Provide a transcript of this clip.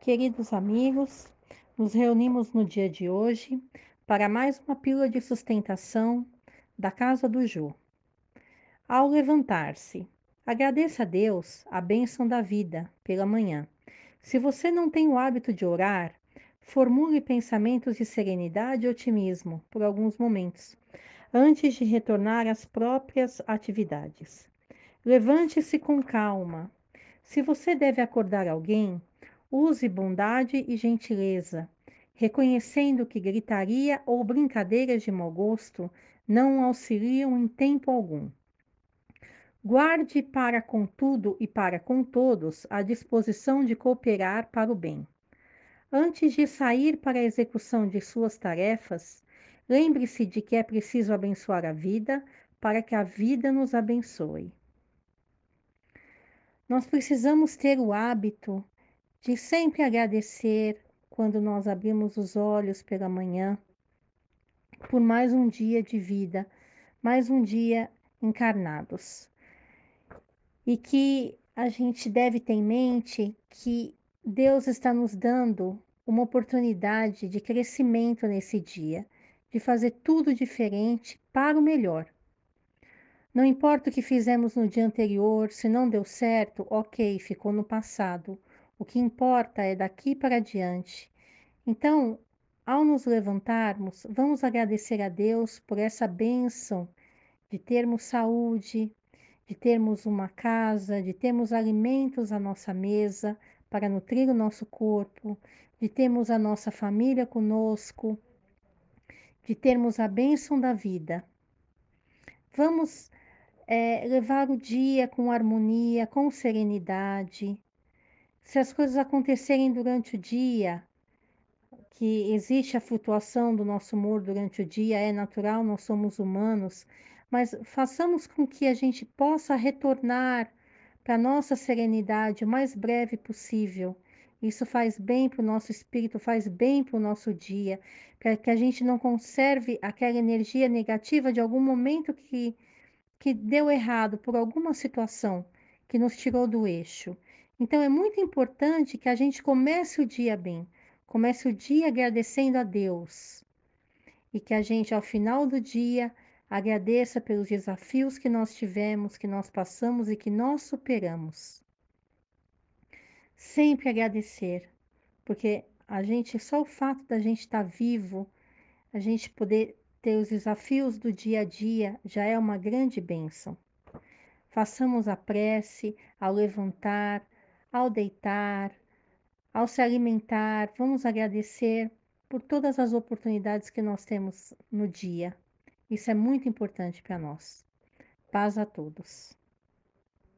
Queridos amigos, nos reunimos no dia de hoje para mais uma pílula de sustentação da casa do Jô. Ao levantar-se, agradeça a Deus a bênção da vida pela manhã. Se você não tem o hábito de orar, formule pensamentos de serenidade e otimismo por alguns momentos, antes de retornar às próprias atividades. Levante-se com calma. Se você deve acordar alguém, Use bondade e gentileza, reconhecendo que gritaria ou brincadeiras de mau gosto não auxiliam em tempo algum. Guarde para com tudo e para com todos a disposição de cooperar para o bem. Antes de sair para a execução de suas tarefas, lembre-se de que é preciso abençoar a vida para que a vida nos abençoe. Nós precisamos ter o hábito de sempre agradecer quando nós abrimos os olhos pela manhã por mais um dia de vida, mais um dia encarnados. E que a gente deve ter em mente que Deus está nos dando uma oportunidade de crescimento nesse dia, de fazer tudo diferente para o melhor. Não importa o que fizemos no dia anterior, se não deu certo, ok, ficou no passado. O que importa é daqui para diante. Então, ao nos levantarmos, vamos agradecer a Deus por essa bênção de termos saúde, de termos uma casa, de termos alimentos à nossa mesa para nutrir o nosso corpo, de termos a nossa família conosco, de termos a bênção da vida. Vamos é, levar o dia com harmonia, com serenidade, se as coisas acontecerem durante o dia, que existe a flutuação do nosso humor durante o dia, é natural, nós somos humanos, mas façamos com que a gente possa retornar para a nossa serenidade o mais breve possível. Isso faz bem para o nosso espírito, faz bem para o nosso dia, para que a gente não conserve aquela energia negativa de algum momento que, que deu errado por alguma situação que nos tirou do eixo. Então é muito importante que a gente comece o dia bem, comece o dia agradecendo a Deus e que a gente ao final do dia agradeça pelos desafios que nós tivemos, que nós passamos e que nós superamos. Sempre agradecer, porque a gente só o fato da gente estar vivo, a gente poder ter os desafios do dia a dia já é uma grande bênção. Façamos a prece ao levantar, ao deitar, ao se alimentar. Vamos agradecer por todas as oportunidades que nós temos no dia. Isso é muito importante para nós. Paz a todos.